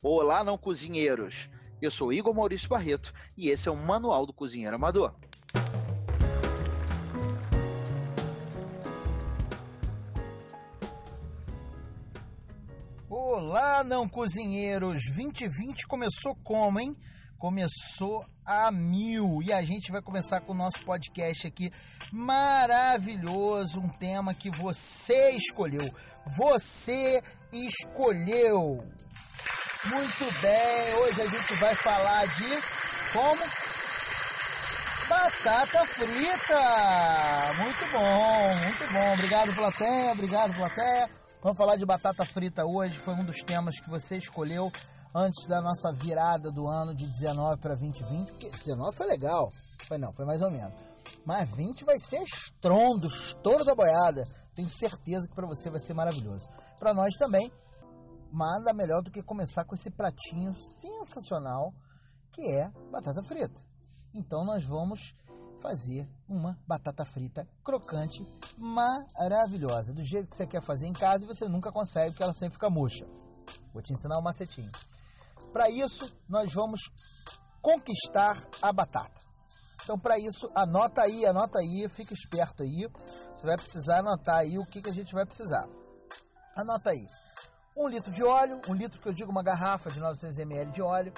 Olá, não cozinheiros! Eu sou Igor Maurício Barreto e esse é o Manual do Cozinheiro Amador. Olá, não cozinheiros! 2020 começou como, hein? Começou a mil e a gente vai começar com o nosso podcast aqui maravilhoso, um tema que você escolheu. Você escolheu! Muito bem, hoje a gente vai falar de como? Batata frita! Muito bom, muito bom. Obrigado, plateia, obrigado, plateia. Vamos falar de batata frita hoje, foi um dos temas que você escolheu antes da nossa virada do ano de 19 para 2020, porque 19 foi legal, foi não, foi mais ou menos. Mas 20 vai ser estrondo, estouro da boiada. Tenho certeza que para você vai ser maravilhoso. Para nós também, nada melhor do que começar com esse pratinho sensacional que é batata frita. Então nós vamos fazer uma batata frita crocante maravilhosa, do jeito que você quer fazer em casa e você nunca consegue porque ela sempre fica murcha. Vou te ensinar um macetinho. Para isso, nós vamos conquistar a batata. Então, para isso, anota aí, anota aí, fica esperto aí. Você vai precisar anotar aí o que, que a gente vai precisar. Anota aí um litro de óleo, um litro que eu digo uma garrafa de 900 ml de óleo.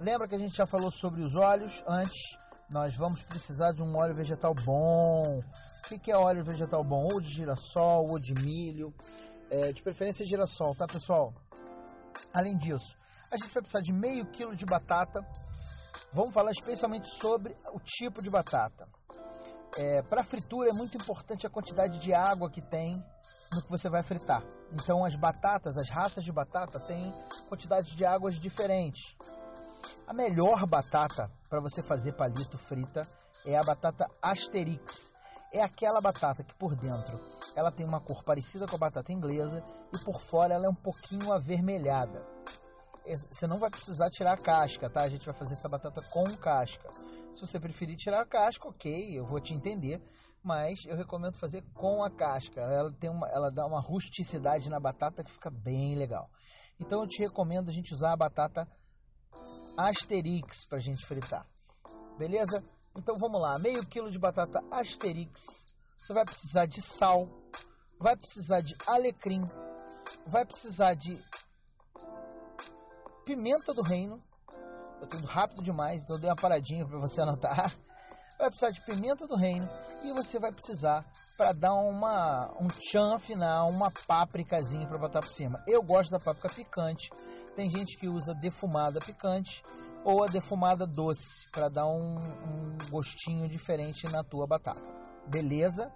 Lembra que a gente já falou sobre os óleos antes? Nós vamos precisar de um óleo vegetal bom. O que é óleo vegetal bom? Ou de girassol, ou de milho. É, de preferência girassol, tá pessoal? Além disso, a gente vai precisar de meio quilo de batata. Vamos falar especialmente sobre o tipo de batata. É, Para fritura é muito importante a quantidade de água que tem no que você vai fritar. Então as batatas, as raças de batata têm quantidades de águas diferentes. A melhor batata para você fazer palito frita é a batata Asterix. É aquela batata que por dentro ela tem uma cor parecida com a batata inglesa e por fora ela é um pouquinho avermelhada. Você não vai precisar tirar a casca, tá? A gente vai fazer essa batata com casca. Se você preferir tirar a casca, ok, eu vou te entender, mas eu recomendo fazer com a casca. Ela tem uma, ela dá uma rusticidade na batata que fica bem legal. Então eu te recomendo a gente usar a batata Asterix para a gente fritar. Beleza? Então vamos lá, meio quilo de batata Asterix. Você vai precisar de sal, vai precisar de alecrim, vai precisar de pimenta do reino. Eu tô rápido demais, então eu dei uma paradinha para você anotar. Vai precisar de pimenta do reino e você vai precisar para dar uma um tchan final, uma pápricazinha para botar por cima. Eu gosto da páprica picante. Tem gente que usa defumada picante ou a defumada doce para dar um, um gostinho diferente na tua batata. Beleza?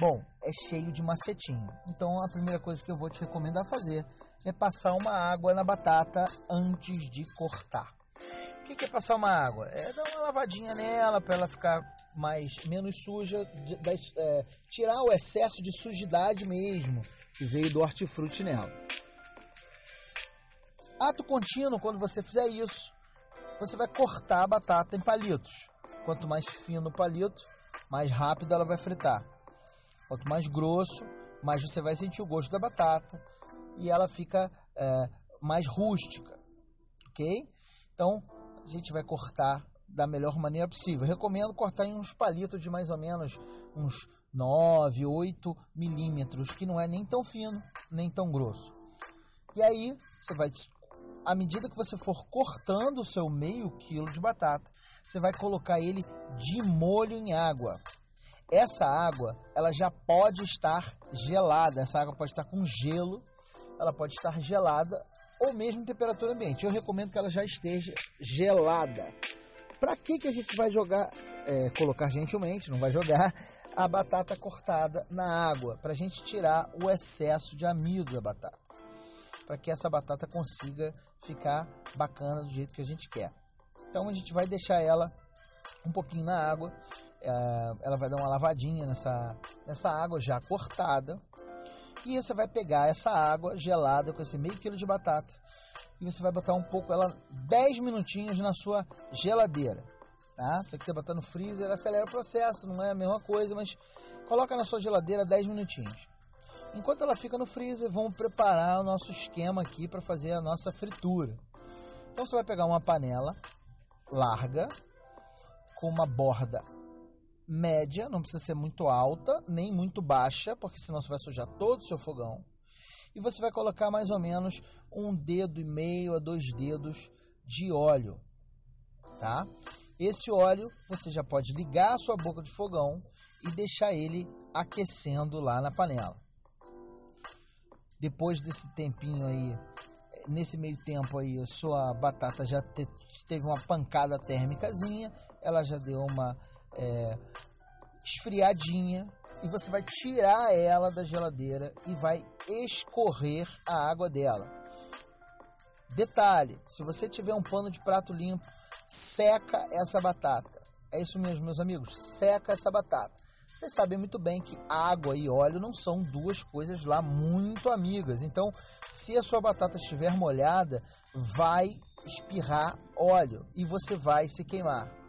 Bom, é cheio de macetinho. Então a primeira coisa que eu vou te recomendar fazer é passar uma água na batata antes de cortar. Que é passar uma água? É dar uma lavadinha nela para ela ficar mais menos suja, de, de, é, tirar o excesso de sujidade mesmo que veio do hortifruti nela. Ato contínuo, quando você fizer isso, você vai cortar a batata em palitos. Quanto mais fino o palito, mais rápido ela vai fritar. Quanto mais grosso, mais você vai sentir o gosto da batata e ela fica é, mais rústica, ok? Então a gente vai cortar da melhor maneira possível. Eu recomendo cortar em uns palitos de mais ou menos uns 9, 8 milímetros, que não é nem tão fino, nem tão grosso. E aí você vai, à medida que você for cortando o seu meio quilo de batata, você vai colocar ele de molho em água essa água ela já pode estar gelada, essa água pode estar com gelo, ela pode estar gelada ou mesmo em temperatura ambiente. Eu recomendo que ela já esteja gelada. Para que, que a gente vai jogar, é, colocar gentilmente, não vai jogar a batata cortada na água? Para a gente tirar o excesso de amido da batata. Para que essa batata consiga ficar bacana do jeito que a gente quer. Então a gente vai deixar ela um pouquinho na água é, ela vai dar uma lavadinha nessa, nessa água já cortada. E você vai pegar essa água gelada com esse meio quilo de batata e você vai botar um pouco ela 10 minutinhos na sua geladeira. Tá? Se você botar no freezer, acelera o processo, não é a mesma coisa, mas coloca na sua geladeira 10 minutinhos. Enquanto ela fica no freezer, vamos preparar o nosso esquema aqui para fazer a nossa fritura. Então você vai pegar uma panela larga com uma borda média, não precisa ser muito alta, nem muito baixa, porque senão você vai sujar todo o seu fogão. E você vai colocar mais ou menos um dedo e meio a dois dedos de óleo, tá? Esse óleo você já pode ligar a sua boca de fogão e deixar ele aquecendo lá na panela. Depois desse tempinho aí, nesse meio tempo aí, a sua batata já te, teve uma pancada térmicazinha, ela já deu uma é, esfriadinha e você vai tirar ela da geladeira e vai escorrer a água dela. Detalhe: se você tiver um pano de prato limpo, seca essa batata. É isso mesmo, meus amigos, seca essa batata. Vocês sabem muito bem que água e óleo não são duas coisas lá muito amigas. Então, se a sua batata estiver molhada, vai espirrar óleo e você vai se queimar.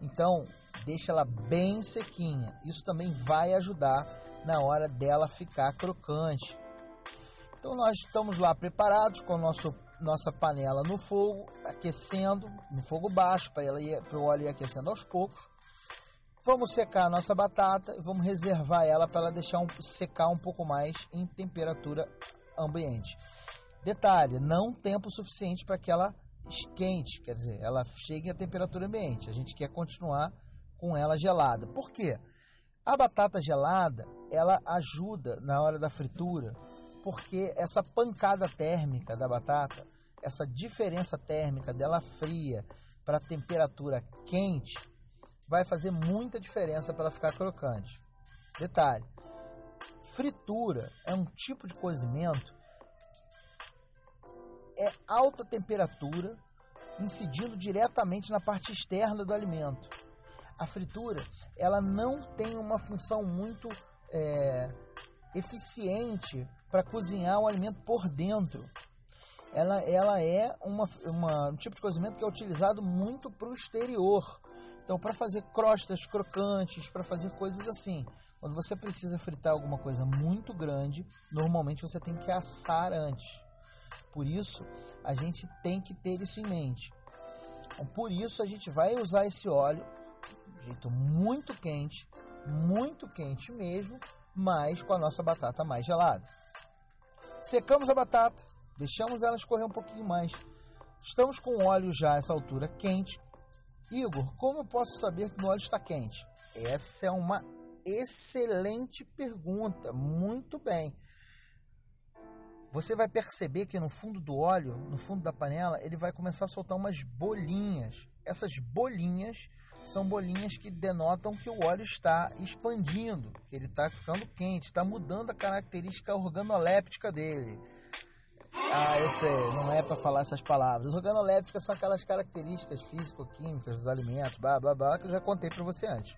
Então, deixa ela bem sequinha. Isso também vai ajudar na hora dela ficar crocante. Então, nós estamos lá preparados com nosso nossa panela no fogo, aquecendo, no fogo baixo, para o óleo ir aquecendo aos poucos. Vamos secar a nossa batata e vamos reservar ela para ela deixar um, secar um pouco mais em temperatura ambiente. Detalhe, não tempo suficiente para que ela esquente, quer dizer, ela chegue à temperatura ambiente. A gente quer continuar com ela gelada. Por quê? A batata gelada, ela ajuda na hora da fritura, porque essa pancada térmica da batata, essa diferença térmica dela fria para temperatura quente, vai fazer muita diferença para ela ficar crocante. Detalhe: fritura é um tipo de cozimento é alta temperatura incidindo diretamente na parte externa do alimento. A fritura ela não tem uma função muito é, eficiente para cozinhar o alimento por dentro. Ela, ela é uma, uma, um tipo de cozimento que é utilizado muito para o exterior. Então, para fazer crostas crocantes, para fazer coisas assim. Quando você precisa fritar alguma coisa muito grande, normalmente você tem que assar antes. Por isso, a gente tem que ter isso em mente. Então, por isso, a gente vai usar esse óleo de jeito muito quente, muito quente mesmo, mas com a nossa batata mais gelada. Secamos a batata, deixamos ela escorrer um pouquinho mais. Estamos com o óleo já a essa altura quente, Igor, como eu posso saber que o óleo está quente? Essa é uma excelente pergunta. Muito bem. Você vai perceber que no fundo do óleo, no fundo da panela, ele vai começar a soltar umas bolinhas. Essas bolinhas são bolinhas que denotam que o óleo está expandindo, que ele está ficando quente, está mudando a característica organoléptica dele. Ah, eu sei, não é para falar essas palavras. Organolépticas são aquelas características físico-químicas dos alimentos, blá blá blá, que eu já contei para você antes.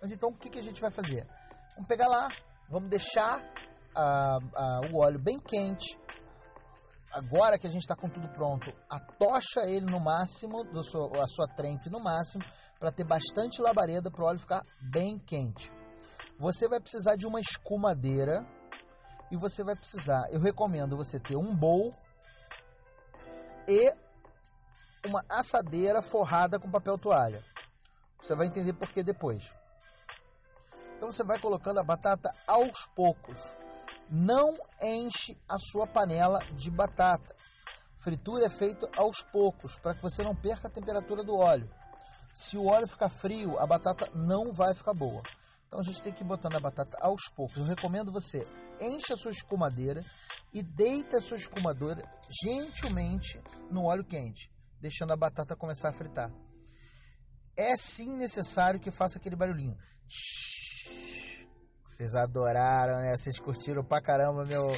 Mas então o que, que a gente vai fazer? Vamos pegar lá, vamos deixar a, a, o óleo bem quente. Agora que a gente está com tudo pronto, atocha ele no máximo, do seu, a sua trempe no máximo, para ter bastante labareda para o óleo ficar bem quente. Você vai precisar de uma escumadeira e você vai precisar, eu recomendo você ter um bowl e uma assadeira forrada com papel toalha. Você vai entender por que depois. Então você vai colocando a batata aos poucos. Não enche a sua panela de batata. Fritura é feita aos poucos para que você não perca a temperatura do óleo. Se o óleo ficar frio, a batata não vai ficar boa. Então a gente tem que ir botando a batata aos poucos. Eu recomendo você enche a sua escumadeira e deita a sua escumadora gentilmente no óleo quente, deixando a batata começar a fritar. É sim necessário que faça aquele barulhinho. Vocês adoraram, né? Vocês curtiram pra caramba meu, meu,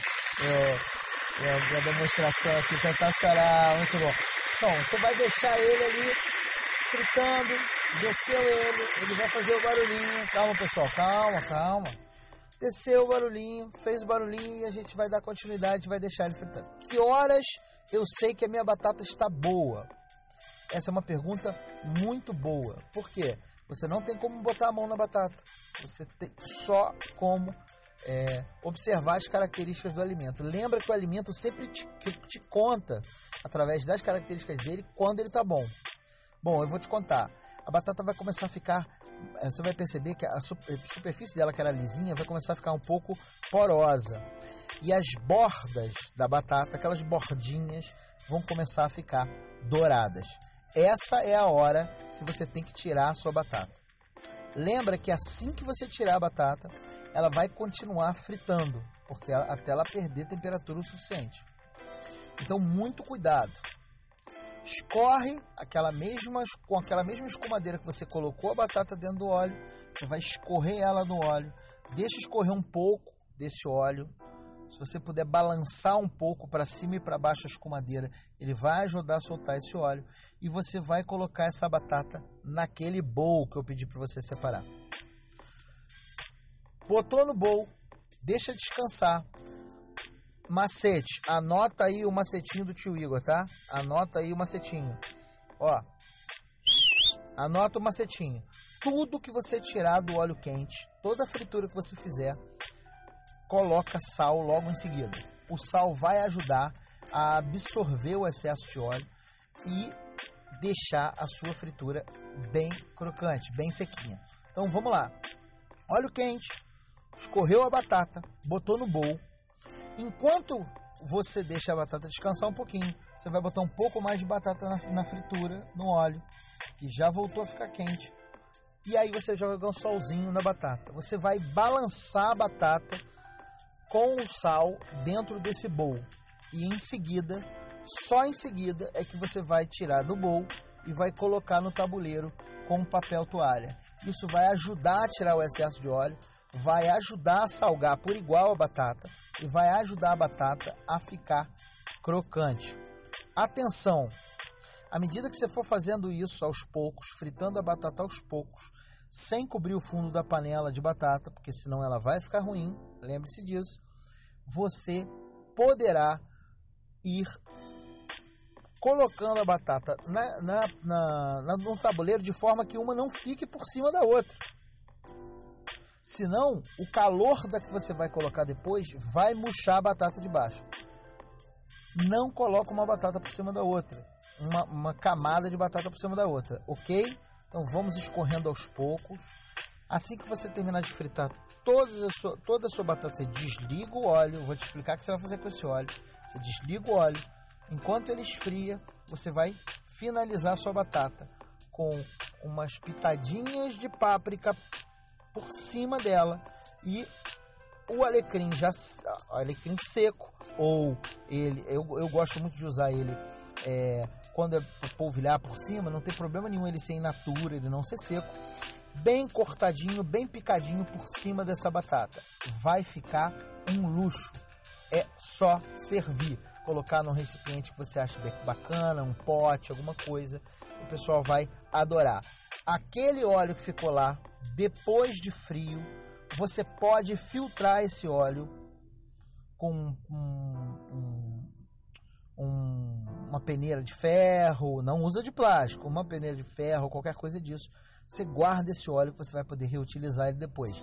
minha, demonstração aqui, sensacional, muito bom. Então, você vai deixar ele ali fritando, desceu ele, ele vai fazer o barulhinho. Calma, pessoal, calma, calma. Desceu o barulhinho, fez o barulhinho e a gente vai dar continuidade, vai deixar ele fritando. Que horas eu sei que a minha batata está boa? Essa é uma pergunta muito boa. Por quê? Você não tem como botar a mão na batata. Você tem só como é, observar as características do alimento. Lembra que o alimento sempre te, te conta, através das características dele, quando ele está bom. Bom, eu vou te contar. A batata vai começar a ficar, é, você vai perceber que a superfície dela, que era lisinha, vai começar a ficar um pouco porosa. E as bordas da batata, aquelas bordinhas, vão começar a ficar douradas. Essa é a hora que você tem que tirar a sua batata. Lembra que assim que você tirar a batata, ela vai continuar fritando, porque até ela perder temperatura o suficiente. Então, muito cuidado. Escorre aquela mesma, com aquela mesma escumadeira que você colocou a batata dentro do óleo, você vai escorrer ela no óleo, deixa escorrer um pouco desse óleo. Se você puder balançar um pouco para cima e para baixo a escumadeira, ele vai ajudar a soltar esse óleo e você vai colocar essa batata naquele bowl que eu pedi para você separar. Botou no bowl, deixa descansar. Macete, anota aí o macetinho do tio Igor, tá? Anota aí o macetinho. Ó, anota o macetinho. Tudo que você tirar do óleo quente, toda a fritura que você fizer, coloca sal logo em seguida. O sal vai ajudar a absorver o excesso de óleo e deixar a sua fritura bem crocante, bem sequinha. Então vamos lá. Óleo quente, escorreu a batata, botou no bowl. Enquanto você deixa a batata descansar um pouquinho, você vai botar um pouco mais de batata na, na fritura, no óleo, que já voltou a ficar quente. E aí você joga um solzinho na batata. Você vai balançar a batata com o sal dentro desse bowl. E em seguida, só em seguida é que você vai tirar do bowl e vai colocar no tabuleiro com papel toalha. Isso vai ajudar a tirar o excesso de óleo vai ajudar a salgar por igual a batata e vai ajudar a batata a ficar crocante. Atenção! À medida que você for fazendo isso aos poucos, fritando a batata aos poucos, sem cobrir o fundo da panela de batata, porque senão ela vai ficar ruim, lembre-se disso, você poderá ir colocando a batata na, na, na, no tabuleiro de forma que uma não fique por cima da outra. Senão, o calor da que você vai colocar depois vai murchar a batata de baixo. Não coloca uma batata por cima da outra. Uma, uma camada de batata por cima da outra, ok? Então vamos escorrendo aos poucos. Assim que você terminar de fritar toda a sua, toda a sua batata, você desliga o óleo. Vou te explicar o que você vai fazer com esse óleo. Você desliga o óleo. Enquanto ele esfria, você vai finalizar a sua batata com umas pitadinhas de páprica por cima dela e o alecrim já alecrim seco ou ele eu, eu gosto muito de usar ele é, quando é polvilhar por cima não tem problema nenhum ele ser in natura ele não ser seco bem cortadinho bem picadinho por cima dessa batata. Vai ficar um luxo. É só servir. Colocar num recipiente que você acha bacana um pote alguma coisa o pessoal vai adorar. Aquele óleo que ficou lá depois de frio, você pode filtrar esse óleo com um, um, uma peneira de ferro, não usa de plástico, uma peneira de ferro, qualquer coisa disso. Você guarda esse óleo que você vai poder reutilizar ele depois.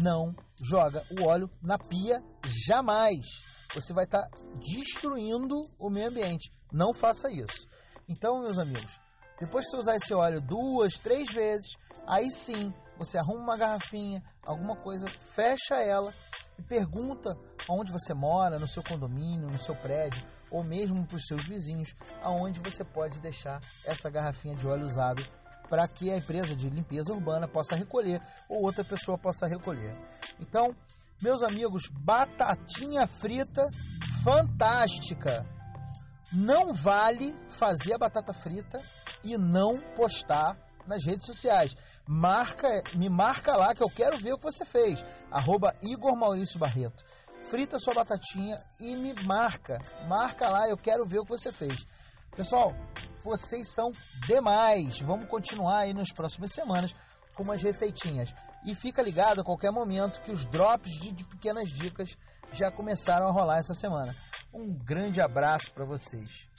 Não joga o óleo na pia jamais. Você vai estar destruindo o meio ambiente. Não faça isso. Então, meus amigos, depois que você usar esse óleo duas, três vezes, aí sim você arruma uma garrafinha, alguma coisa, fecha ela e pergunta onde você mora, no seu condomínio, no seu prédio, ou mesmo para os seus vizinhos, aonde você pode deixar essa garrafinha de óleo usado para que a empresa de limpeza urbana possa recolher ou outra pessoa possa recolher. Então, meus amigos, batatinha frita fantástica. Não vale fazer a batata frita e não postar nas redes sociais. Marca, me marca lá que eu quero ver o que você fez. Arroba Igor Maurício Barreto. Frita sua batatinha e me marca. Marca lá, eu quero ver o que você fez. Pessoal, vocês são demais. Vamos continuar aí nas próximas semanas com umas receitinhas. E fica ligado a qualquer momento que os drops de, de pequenas dicas já começaram a rolar essa semana. Um grande abraço para vocês.